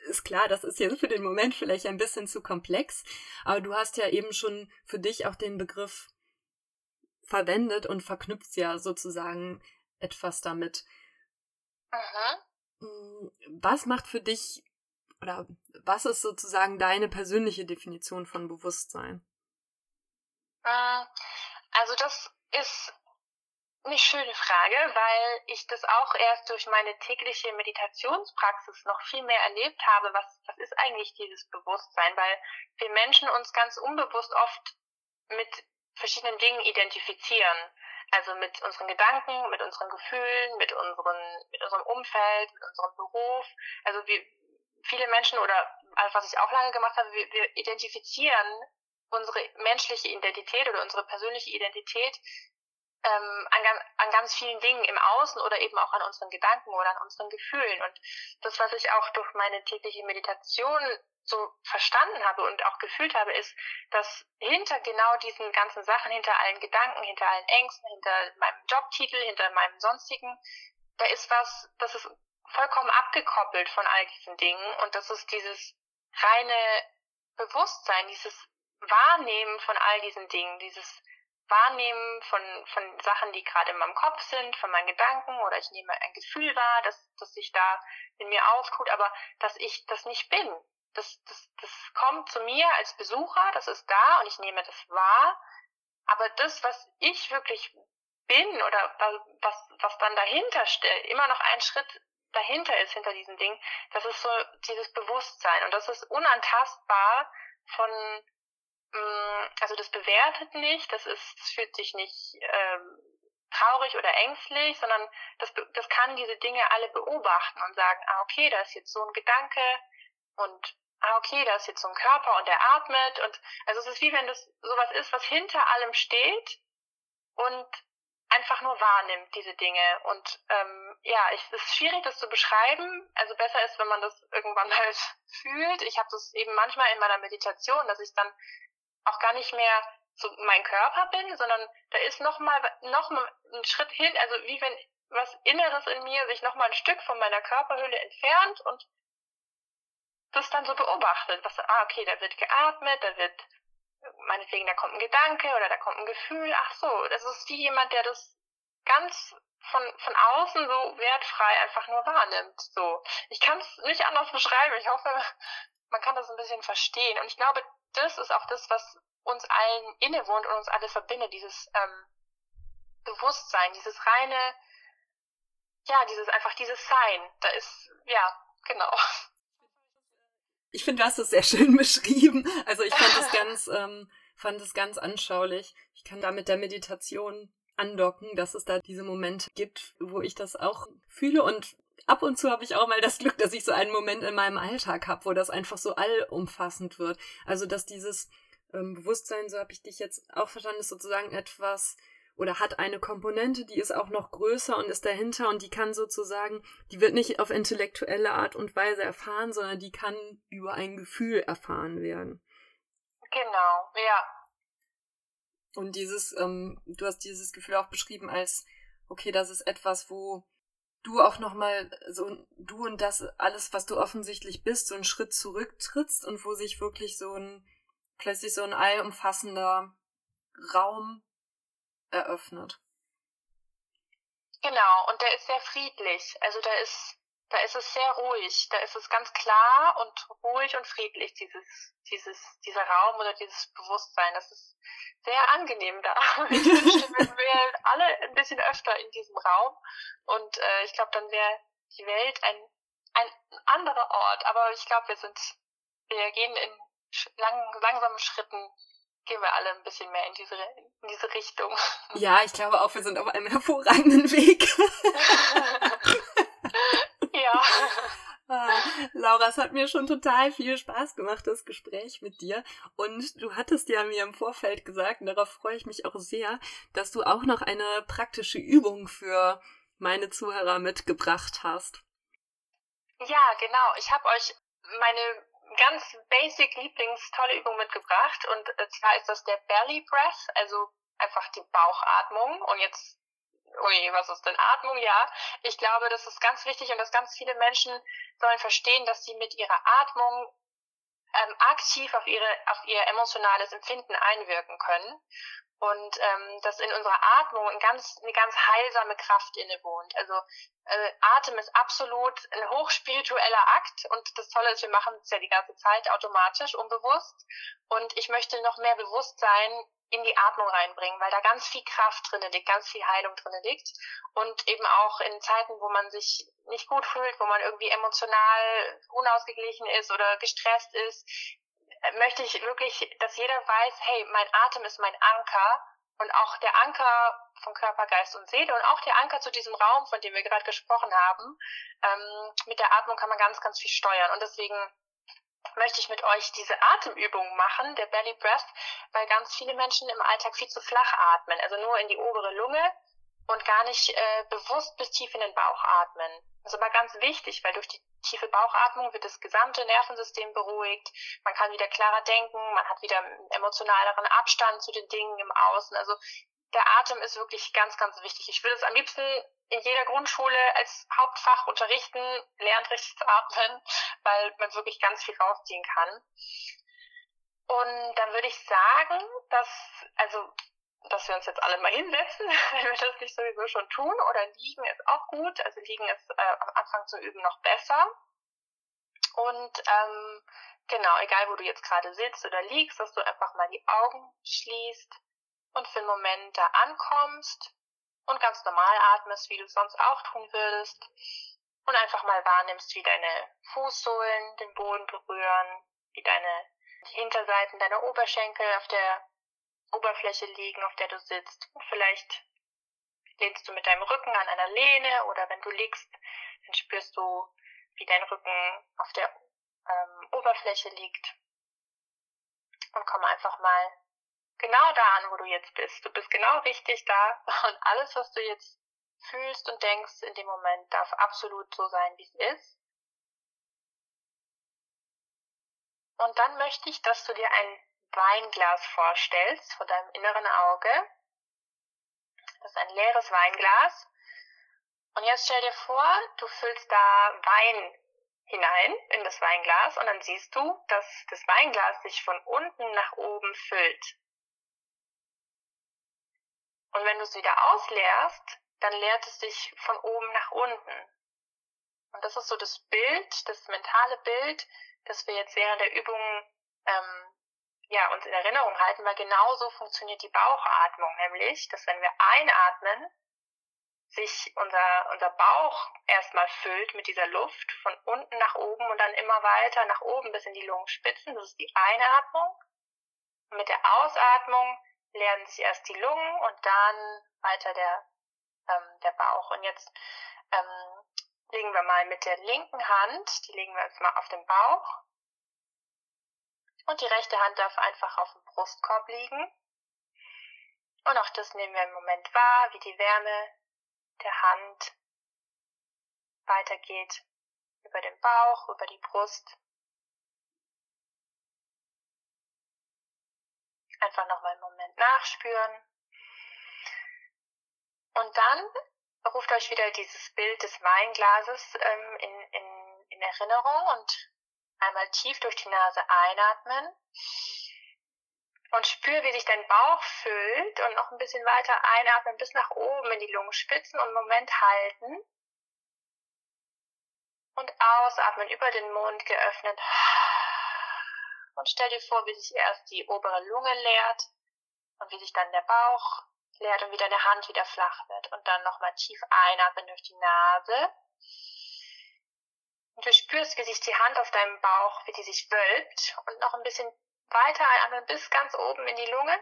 ist klar, das ist jetzt für den Moment vielleicht ein bisschen zu komplex, aber du hast ja eben schon für dich auch den Begriff verwendet und verknüpft ja sozusagen etwas damit. Aha. Hm, was macht für dich oder was ist sozusagen deine persönliche Definition von Bewusstsein? Hm, also das ist eine schöne Frage, weil ich das auch erst durch meine tägliche Meditationspraxis noch viel mehr erlebt habe. Was, was ist eigentlich dieses Bewusstsein? Weil wir Menschen uns ganz unbewusst oft mit verschiedenen Dingen identifizieren. Also mit unseren Gedanken, mit unseren Gefühlen, mit, unseren, mit unserem Umfeld, mit unserem Beruf. Also wir, viele Menschen oder was ich auch lange gemacht habe, wir, wir identifizieren unsere menschliche Identität oder unsere persönliche Identität ähm, an, an ganz vielen Dingen im Außen oder eben auch an unseren Gedanken oder an unseren Gefühlen. Und das, was ich auch durch meine tägliche Meditation so verstanden habe und auch gefühlt habe, ist, dass hinter genau diesen ganzen Sachen, hinter allen Gedanken, hinter allen Ängsten, hinter meinem Jobtitel, hinter meinem sonstigen, da ist was, das ist vollkommen abgekoppelt von all diesen Dingen und das ist dieses reine Bewusstsein, dieses Wahrnehmen von all diesen Dingen, dieses Wahrnehmen von, von Sachen, die gerade in meinem Kopf sind, von meinen Gedanken oder ich nehme ein Gefühl wahr, dass, dass sich da in mir auftut, aber dass ich das nicht bin. Das, das, das kommt zu mir als Besucher, das ist da und ich nehme das wahr. Aber das, was ich wirklich bin oder was, was dann dahinter steht, immer noch ein Schritt dahinter ist, hinter diesem Ding, das ist so dieses Bewusstsein und das ist unantastbar von also das bewertet nicht, das ist, das fühlt sich nicht ähm, traurig oder ängstlich, sondern das, das kann diese Dinge alle beobachten und sagen, ah, okay, da ist jetzt so ein Gedanke und ah, okay, da ist jetzt so ein Körper und der atmet und also es ist wie wenn das sowas ist, was hinter allem steht und einfach nur wahrnimmt, diese Dinge. Und ähm, ja, es ist schwierig, das zu beschreiben. Also besser ist, wenn man das irgendwann halt fühlt. Ich habe das eben manchmal in meiner Meditation, dass ich dann auch gar nicht mehr so mein Körper bin, sondern da ist noch mal noch mal ein Schritt hin, also wie wenn was Inneres in mir sich noch mal ein Stück von meiner Körperhülle entfernt und das dann so beobachtet, was ah okay, da wird geatmet, da wird meinetwegen da kommt ein Gedanke oder da kommt ein Gefühl, ach so, das ist wie jemand, der das ganz von von außen so wertfrei einfach nur wahrnimmt. So, ich kann es nicht anders beschreiben. Ich hoffe, man kann das ein bisschen verstehen. Und ich glaube, das ist auch das, was uns allen innewohnt und uns alle verbindet, dieses ähm, Bewusstsein, dieses reine, ja, dieses einfach dieses Sein. Da ist, ja, genau. Ich finde, du hast es sehr schön beschrieben. Also ich fand es ganz, ähm, fand es ganz anschaulich. Ich kann da mit der Meditation andocken, dass es da diese Momente gibt, wo ich das auch fühle und ab und zu habe ich auch mal das Glück, dass ich so einen Moment in meinem Alltag habe, wo das einfach so allumfassend wird. Also dass dieses ähm, Bewusstsein, so habe ich dich jetzt auch verstanden, ist sozusagen etwas oder hat eine Komponente, die ist auch noch größer und ist dahinter und die kann sozusagen, die wird nicht auf intellektuelle Art und Weise erfahren, sondern die kann über ein Gefühl erfahren werden. Genau, ja. Und dieses, ähm, du hast dieses Gefühl auch beschrieben als, okay, das ist etwas, wo du auch nochmal so, du und das alles, was du offensichtlich bist, so einen Schritt zurücktrittst und wo sich wirklich so ein, plötzlich so ein allumfassender Raum eröffnet. Genau, und der ist sehr friedlich. Also da ist, da ist es sehr ruhig. Da ist es ganz klar und ruhig und friedlich, dieses, dieses, dieser Raum oder dieses Bewusstsein. Das ist sehr angenehm da. Ich wünschte, wir wären alle ein bisschen öfter in diesem Raum. Und äh, ich glaube, dann wäre die Welt ein, ein anderer Ort. Aber ich glaube, wir sind, wir gehen in lang, langsamen Schritten gehen wir alle ein bisschen mehr in diese, in diese Richtung. Ja, ich glaube auch, wir sind auf einem hervorragenden Weg. ja. Ah, Laura, es hat mir schon total viel Spaß gemacht, das Gespräch mit dir. Und du hattest ja mir im Vorfeld gesagt, und darauf freue ich mich auch sehr, dass du auch noch eine praktische Übung für meine Zuhörer mitgebracht hast. Ja, genau. Ich habe euch meine ganz basic Lieblings tolle Übung mitgebracht und zwar ist das der Belly Breath, also einfach die Bauchatmung und jetzt Ui, was ist denn Atmung? Ja, ich glaube, das ist ganz wichtig und dass ganz viele Menschen sollen verstehen, dass sie mit ihrer Atmung ähm, aktiv auf ihre auf ihr emotionales Empfinden einwirken können und ähm, dass in unserer Atmung ein ganz, eine ganz heilsame Kraft innewohnt. Also äh, Atem ist absolut ein hochspiritueller Akt und das Tolle ist, wir machen es ja die ganze Zeit automatisch, unbewusst und ich möchte noch mehr Bewusstsein in die Atmung reinbringen, weil da ganz viel Kraft drinne liegt, ganz viel Heilung drinne liegt und eben auch in Zeiten, wo man sich nicht gut fühlt, wo man irgendwie emotional unausgeglichen ist oder gestresst ist, möchte ich wirklich, dass jeder weiß, hey, mein Atem ist mein Anker und auch der Anker von Körper, Geist und Seele und auch der Anker zu diesem Raum, von dem wir gerade gesprochen haben. Ähm, mit der Atmung kann man ganz, ganz viel steuern und deswegen möchte ich mit euch diese Atemübung machen, der Belly Breath, weil ganz viele Menschen im Alltag viel zu flach atmen, also nur in die obere Lunge und gar nicht äh, bewusst bis tief in den Bauch atmen. Das ist aber ganz wichtig, weil durch die tiefe Bauchatmung wird das gesamte Nervensystem beruhigt, man kann wieder klarer denken, man hat wieder emotionaleren Abstand zu den Dingen im Außen. Also der Atem ist wirklich ganz, ganz wichtig. Ich würde es am liebsten in jeder Grundschule als Hauptfach unterrichten, lernt richtig zu atmen, weil man wirklich ganz viel rausziehen kann. Und dann würde ich sagen, dass, also dass wir uns jetzt alle mal hinsetzen, wenn wir das nicht sowieso schon tun. Oder liegen ist auch gut. Also liegen ist äh, am Anfang zu üben noch besser. Und ähm, genau, egal wo du jetzt gerade sitzt oder liegst, dass du einfach mal die Augen schließt und für einen Moment da ankommst und ganz normal atmest, wie du sonst auch tun würdest. Und einfach mal wahrnimmst, wie deine Fußsohlen den Boden berühren, wie deine Hinterseiten deiner Oberschenkel auf der Oberfläche liegen, auf der du sitzt. Vielleicht lehnst du mit deinem Rücken an einer Lehne oder wenn du liegst, dann spürst du, wie dein Rücken auf der ähm, Oberfläche liegt. Und komm einfach mal genau da an, wo du jetzt bist. Du bist genau richtig da und alles, was du jetzt fühlst und denkst in dem Moment, darf absolut so sein, wie es ist. Und dann möchte ich, dass du dir ein Weinglas vorstellst vor deinem inneren Auge. Das ist ein leeres Weinglas. Und jetzt stell dir vor, du füllst da Wein hinein in das Weinglas und dann siehst du, dass das Weinglas sich von unten nach oben füllt. Und wenn du es wieder ausleerst, dann leert es sich von oben nach unten. Und das ist so das Bild, das mentale Bild, das wir jetzt während der Übung ähm, ja, uns in Erinnerung halten, weil genauso funktioniert die Bauchatmung, nämlich, dass wenn wir einatmen, sich unser, unser Bauch erstmal füllt mit dieser Luft von unten nach oben und dann immer weiter nach oben bis in die Lungenspitzen. Das ist die Einatmung. Und mit der Ausatmung leeren sich erst die Lungen und dann weiter der, ähm, der Bauch. Und jetzt ähm, legen wir mal mit der linken Hand, die legen wir jetzt mal auf den Bauch und die rechte Hand darf einfach auf dem Brustkorb liegen. Und auch das nehmen wir im Moment wahr, wie die Wärme der Hand weitergeht über den Bauch, über die Brust. Einfach nochmal einen Moment nachspüren. Und dann ruft euch wieder dieses Bild des Weinglases ähm, in, in, in Erinnerung und einmal tief durch die Nase einatmen und spür, wie sich dein Bauch füllt und noch ein bisschen weiter einatmen bis nach oben in die Lungenspitzen und einen Moment halten und ausatmen über den Mund geöffnet und stell dir vor, wie sich erst die obere Lunge leert und wie sich dann der Bauch leert und wie deine Hand wieder flach wird und dann nochmal tief einatmen durch die Nase. Und du spürst, wie sich die Hand auf deinem Bauch, wie die sich wölbt und noch ein bisschen weiter einatmen bis ganz oben in die Lunge.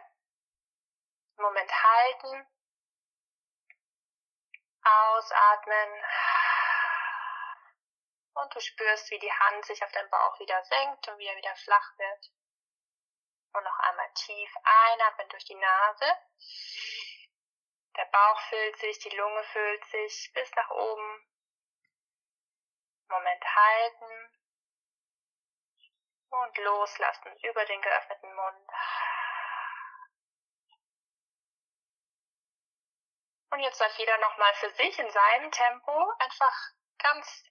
Moment halten. Ausatmen. Und du spürst, wie die Hand sich auf deinem Bauch wieder senkt und wie er wieder flach wird. Und noch einmal tief einatmen durch die Nase. Der Bauch füllt sich, die Lunge füllt sich bis nach oben. Moment halten. Und loslassen über den geöffneten Mund. Und jetzt darf jeder nochmal für sich in seinem Tempo einfach ganz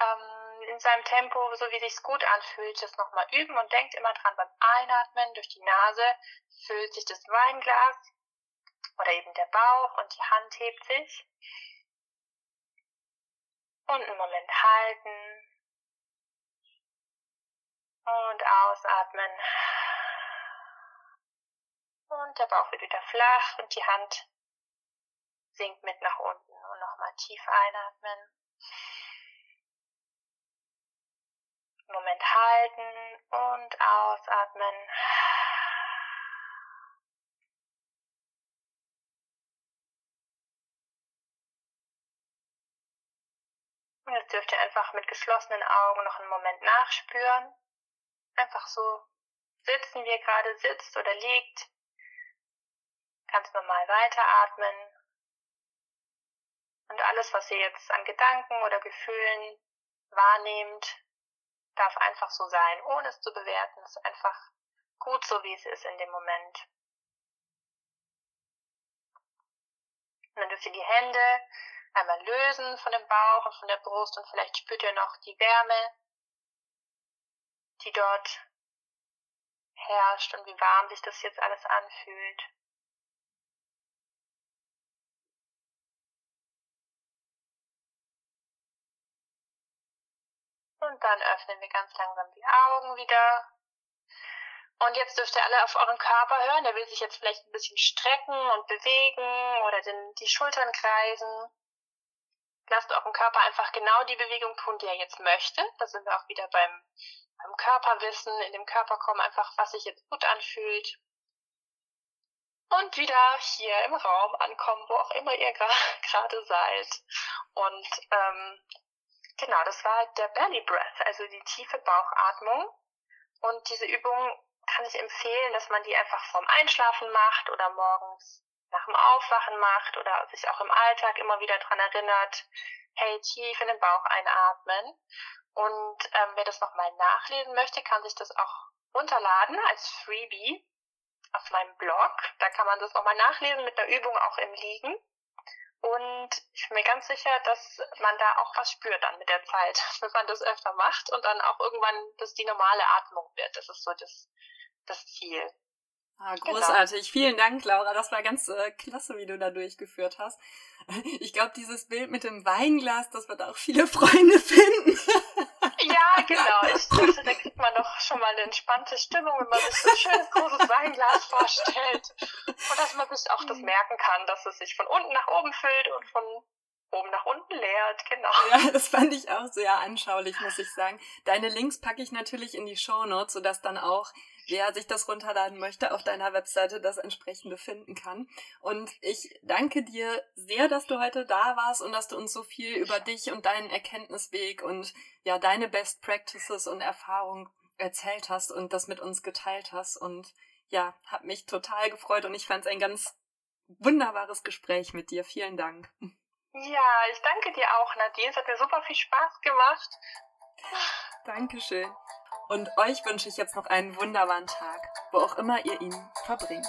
ähm, in seinem Tempo, so wie sich's gut anfühlt, das nochmal üben und denkt immer dran beim Einatmen durch die Nase füllt sich das Weinglas oder eben der Bauch und die Hand hebt sich. Und einen Moment halten. Und ausatmen. Und der Bauch wird wieder flach und die Hand sinkt mit nach unten. Und nochmal tief einatmen. Moment halten und ausatmen. Und jetzt dürft ihr einfach mit geschlossenen Augen noch einen Moment nachspüren. Einfach so sitzen, wie ihr gerade sitzt oder liegt. Ganz normal weiteratmen. Und alles, was ihr jetzt an Gedanken oder Gefühlen wahrnehmt, darf einfach so sein, ohne es zu bewerten. Es ist einfach gut so, wie es ist in dem Moment. Und dann dürft ihr die Hände einmal lösen von dem Bauch und von der Brust und vielleicht spürt ihr noch die Wärme, die dort herrscht und wie warm sich das jetzt alles anfühlt. Und dann öffnen wir ganz langsam die Augen wieder. Und jetzt dürft ihr alle auf euren Körper hören. Der will sich jetzt vielleicht ein bisschen strecken und bewegen oder den, die Schultern kreisen. Lasst euren Körper einfach genau die Bewegung tun, die er jetzt möchte. Da sind wir auch wieder beim, beim Körperwissen, in dem Körper kommen einfach, was sich jetzt gut anfühlt. Und wieder hier im Raum ankommen, wo auch immer ihr gerade seid. Und ähm, genau, das war der Belly Breath, also die tiefe Bauchatmung. Und diese Übung kann ich empfehlen, dass man die einfach vorm Einschlafen macht oder morgens nach dem Aufwachen macht oder sich auch im Alltag immer wieder dran erinnert, hey, tief in den Bauch einatmen. Und ähm, wer das nochmal nachlesen möchte, kann sich das auch runterladen als Freebie auf meinem Blog. Da kann man das nochmal nachlesen mit einer Übung auch im Liegen. Und ich bin mir ganz sicher, dass man da auch was spürt dann mit der Zeit, wenn man das öfter macht und dann auch irgendwann das die normale Atmung wird. Das ist so das, das Ziel. Ah, genau. großartig. Genau. Vielen Dank, Laura. Das war ganz äh, klasse, wie du da durchgeführt hast. Ich glaube, dieses Bild mit dem Weinglas, das wird auch viele Freunde finden. Ja, genau. Ich dachte, da kriegt man doch schon mal eine entspannte Stimmung, wenn man sich so ein schönes großes Weinglas vorstellt. Und dass man sich auch das merken kann, dass es sich von unten nach oben füllt und von oben nach unten leert, genau. Ja, das fand ich auch sehr anschaulich, muss ich sagen. Deine Links packe ich natürlich in die Show Notes, sodass dann auch wer sich das runterladen möchte, auf deiner Webseite das entsprechende finden kann. Und ich danke dir sehr, dass du heute da warst und dass du uns so viel über dich und deinen Erkenntnisweg und ja, deine Best Practices und Erfahrungen erzählt hast und das mit uns geteilt hast. Und ja, hat mich total gefreut und ich fand es ein ganz wunderbares Gespräch mit dir. Vielen Dank. Ja, ich danke dir auch, Nadine. Es hat mir super viel Spaß gemacht. Dankeschön. Und euch wünsche ich jetzt noch einen wunderbaren Tag, wo auch immer ihr ihn verbringt.